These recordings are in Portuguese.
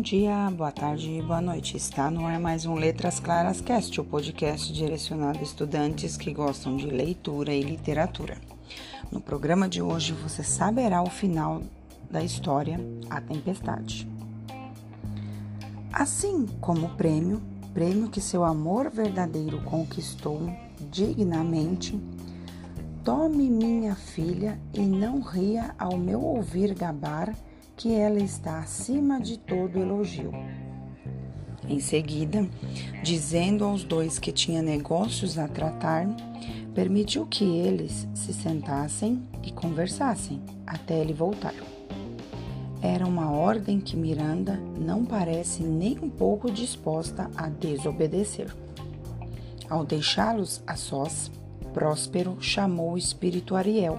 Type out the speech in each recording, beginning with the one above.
Bom dia, boa tarde e boa noite. Está no ar mais um Letras Claras Cast, o podcast direcionado a estudantes que gostam de leitura e literatura. No programa de hoje você saberá o final da história A Tempestade. Assim como o prêmio, prêmio que seu amor verdadeiro conquistou dignamente, tome minha filha e não ria ao meu ouvir gabar que ela está acima de todo elogio. Em seguida, dizendo aos dois que tinha negócios a tratar, permitiu que eles se sentassem e conversassem até ele voltar. Era uma ordem que Miranda não parece nem um pouco disposta a desobedecer. Ao deixá-los a sós, Próspero chamou o espírito Ariel,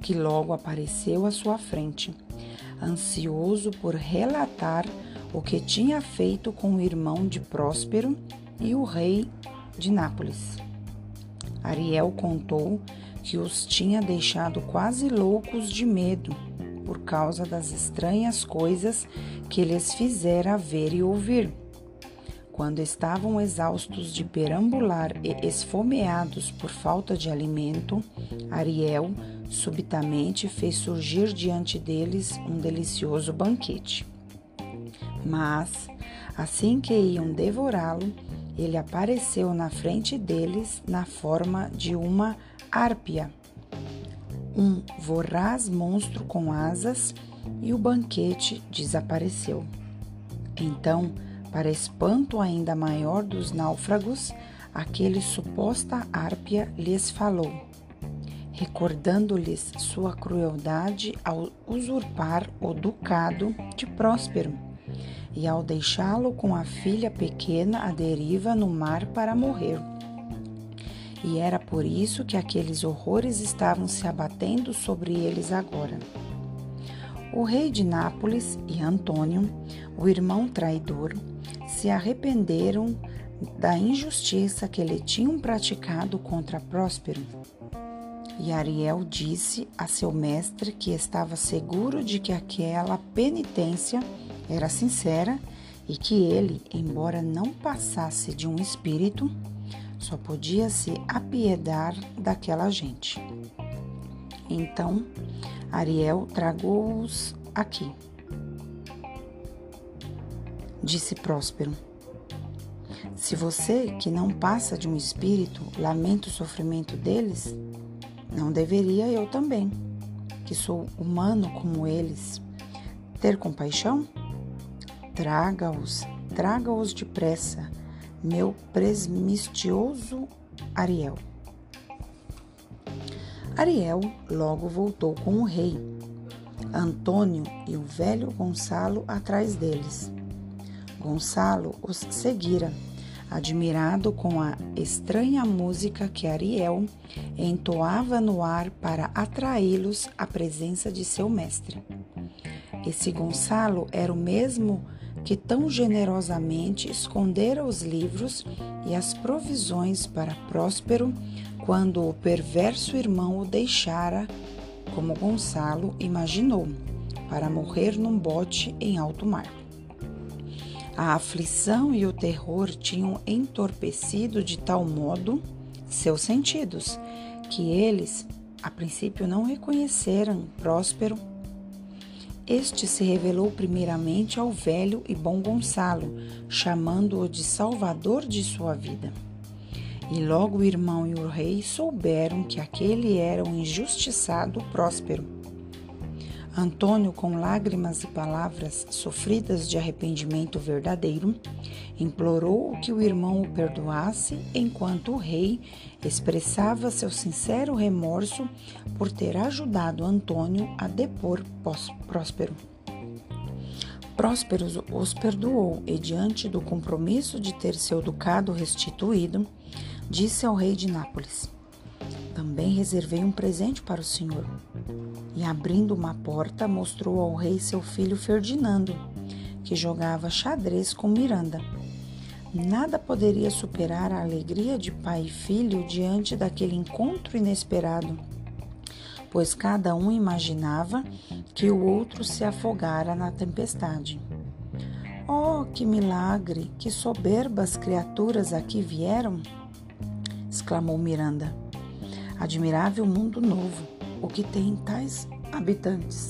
que logo apareceu à sua frente ansioso por relatar o que tinha feito com o irmão de Próspero e o rei de Nápoles. Ariel contou que os tinha deixado quase loucos de medo por causa das estranhas coisas que lhes fizera ver e ouvir. Quando estavam exaustos de perambular e esfomeados por falta de alimento, Ariel subitamente fez surgir diante deles um delicioso banquete. Mas, assim que iam devorá-lo, ele apareceu na frente deles na forma de uma árpia, um voraz monstro com asas, e o banquete desapareceu. Então, para espanto ainda maior dos náufragos, aquele suposta árpia lhes falou, recordando-lhes sua crueldade ao usurpar o ducado de Próspero e ao deixá-lo com a filha pequena à deriva no mar para morrer. E era por isso que aqueles horrores estavam se abatendo sobre eles agora. O rei de Nápoles e Antônio, o irmão traidor, se arrependeram da injustiça que lhe tinham praticado contra Próspero. E Ariel disse a seu mestre que estava seguro de que aquela penitência era sincera e que ele, embora não passasse de um espírito, só podia se apiedar daquela gente. Então, Ariel tragou-os aqui disse Próspero. Se você, que não passa de um espírito, lamenta o sofrimento deles, não deveria eu também, que sou humano como eles, ter compaixão? Traga-os, traga-os depressa, meu presmistioso Ariel. Ariel logo voltou com o rei, Antônio e o velho Gonçalo atrás deles. Gonçalo os seguira, admirado com a estranha música que Ariel entoava no ar para atraí-los à presença de seu mestre. Esse Gonçalo era o mesmo que tão generosamente escondera os livros e as provisões para Próspero quando o perverso irmão o deixara, como Gonçalo imaginou, para morrer num bote em alto mar. A aflição e o terror tinham entorpecido de tal modo seus sentidos que eles, a princípio, não reconheceram Próspero. Este se revelou primeiramente ao velho e bom Gonçalo, chamando-o de salvador de sua vida. E logo o irmão e o rei souberam que aquele era o injustiçado Próspero Antônio, com lágrimas e palavras sofridas de arrependimento verdadeiro, implorou que o irmão o perdoasse, enquanto o rei expressava seu sincero remorso por ter ajudado Antônio a depor Próspero. Próspero os perdoou e, diante do compromisso de ter seu ducado restituído, disse ao rei de Nápoles: Também reservei um presente para o senhor e, abrindo uma porta, mostrou ao rei seu filho Ferdinando, que jogava xadrez com Miranda. Nada poderia superar a alegria de pai e filho diante daquele encontro inesperado, pois cada um imaginava que o outro se afogara na tempestade. Oh, que milagre! Que soberbas criaturas aqui vieram! exclamou Miranda. Admirável mundo novo, o que tem tais habitantes.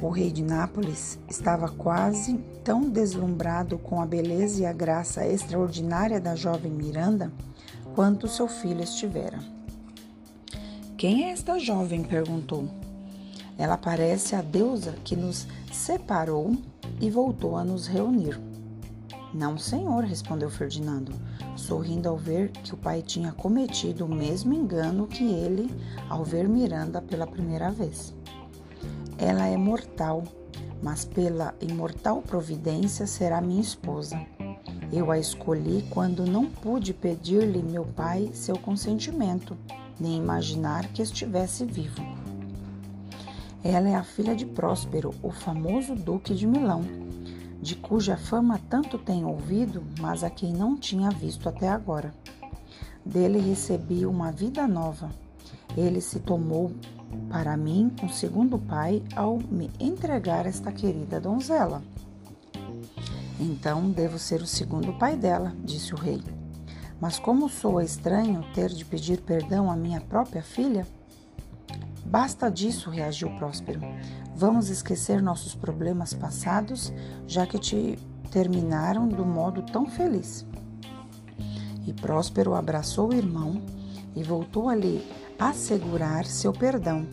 O rei de Nápoles estava quase tão deslumbrado com a beleza e a graça extraordinária da jovem Miranda quanto seu filho estivera. Quem é esta jovem? perguntou. Ela parece a deusa que nos separou e voltou a nos reunir. Não, senhor, respondeu Ferdinando, sorrindo ao ver que o pai tinha cometido o mesmo engano que ele ao ver Miranda pela primeira vez. Ela é mortal, mas pela imortal providência será minha esposa. Eu a escolhi quando não pude pedir-lhe meu pai seu consentimento, nem imaginar que estivesse vivo. Ela é a filha de Próspero, o famoso Duque de Milão, de cuja fama tanto tenho ouvido, mas a quem não tinha visto até agora. Dele recebi uma vida nova. Ele se tomou para mim um segundo pai ao me entregar esta querida donzela. Então devo ser o segundo pai dela, disse o rei. Mas como sou estranho ter de pedir perdão à minha própria filha? Basta disso, reagiu Próspero. Vamos esquecer nossos problemas passados, já que te terminaram do modo tão feliz. E Próspero abraçou o irmão e voltou a lhe assegurar seu perdão.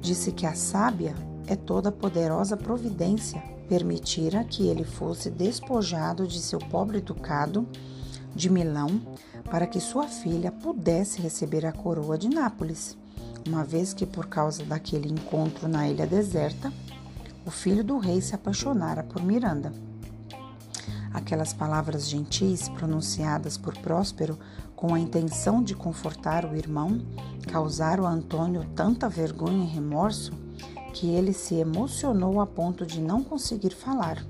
Disse que a sábia é toda poderosa providência permitira que ele fosse despojado de seu pobre ducado de Milão para que sua filha pudesse receber a coroa de Nápoles uma vez que, por causa daquele encontro na ilha deserta, o filho do rei se apaixonara por Miranda. Aquelas palavras gentis pronunciadas por Próspero com a intenção de confortar o irmão causaram a Antônio tanta vergonha e remorso que ele se emocionou a ponto de não conseguir falar.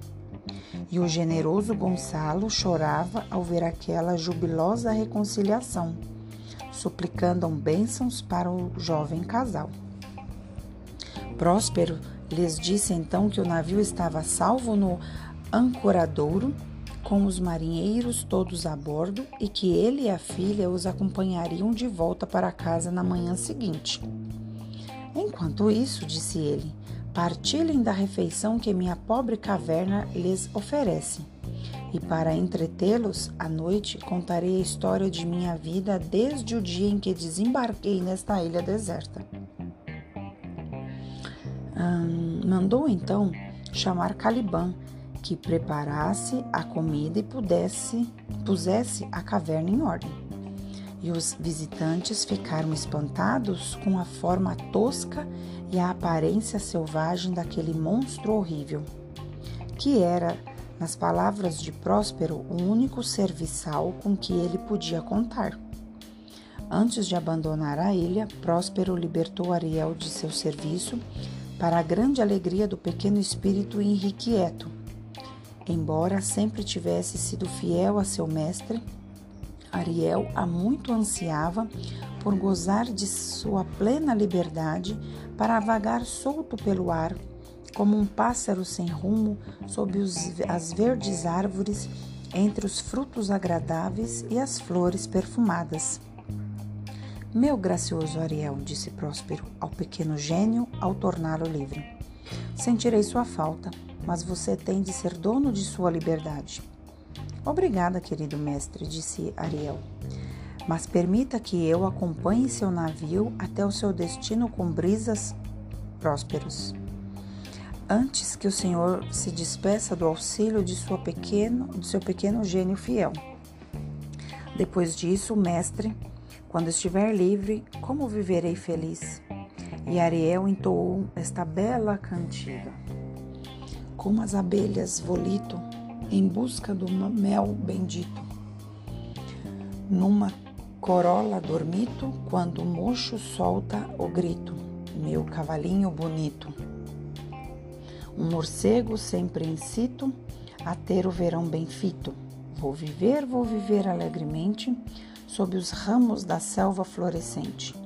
E o generoso Gonçalo chorava ao ver aquela jubilosa reconciliação suplicando bênçãos para o jovem casal. Próspero lhes disse então que o navio estava salvo no ancoradouro, com os marinheiros todos a bordo e que ele e a filha os acompanhariam de volta para casa na manhã seguinte. Enquanto isso, disse ele, partilhem da refeição que minha pobre caverna lhes oferece e para entretê-los à noite contarei a história de minha vida desde o dia em que desembarquei nesta ilha deserta. Hum, mandou então chamar Caliban, que preparasse a comida e pudesse, pusesse a caverna em ordem. E os visitantes ficaram espantados com a forma tosca e a aparência selvagem daquele monstro horrível, que era nas palavras de Próspero, o único serviçal com que ele podia contar. Antes de abandonar a ilha, Próspero libertou Ariel de seu serviço para a grande alegria do pequeno espírito irrequieto. Embora sempre tivesse sido fiel a seu mestre, Ariel há muito ansiava por gozar de sua plena liberdade para vagar solto pelo ar como um pássaro sem rumo sob os, as verdes árvores, entre os frutos agradáveis e as flores perfumadas. Meu gracioso Ariel, disse Próspero ao pequeno gênio ao torná-lo livre. Sentirei sua falta, mas você tem de ser dono de sua liberdade. Obrigada, querido mestre, disse Ariel. Mas permita que eu acompanhe seu navio até o seu destino com brisas prósperos antes que o Senhor se despeça do auxílio de, sua pequeno, de seu pequeno gênio fiel. Depois disso, mestre, quando estiver livre, como viverei feliz? E Ariel entoou esta bela cantiga. Como as abelhas volito em busca do mel bendito. Numa corola dormito, quando o mocho solta o grito, meu cavalinho bonito. Um morcego sempre incito a ter o verão bem fito. Vou viver, vou viver alegremente sob os ramos da selva florescente.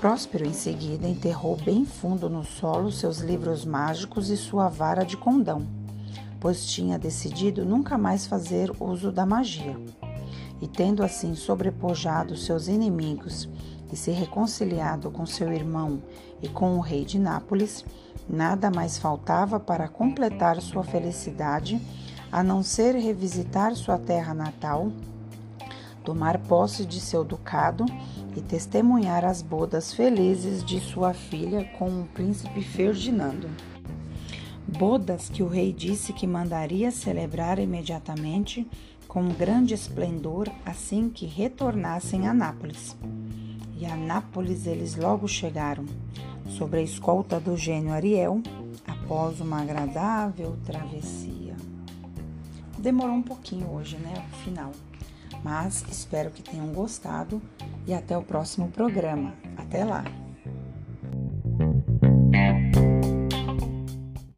Próspero em seguida enterrou bem fundo no solo seus livros mágicos e sua vara de condão. pois tinha decidido nunca mais fazer uso da magia. E tendo assim sobrepojado seus inimigos e se reconciliado com seu irmão e com o rei de Nápoles, nada mais faltava para completar sua felicidade a não ser revisitar sua terra natal, tomar posse de seu ducado e testemunhar as bodas felizes de sua filha com o príncipe Ferdinando. Bodas que o rei disse que mandaria celebrar imediatamente com grande esplendor assim que retornassem a Nápoles. E a Nápoles eles logo chegaram, sobre a escolta do gênio Ariel, após uma agradável travessia. Demorou um pouquinho hoje, né? O final. Mas espero que tenham gostado e até o próximo programa. Até lá!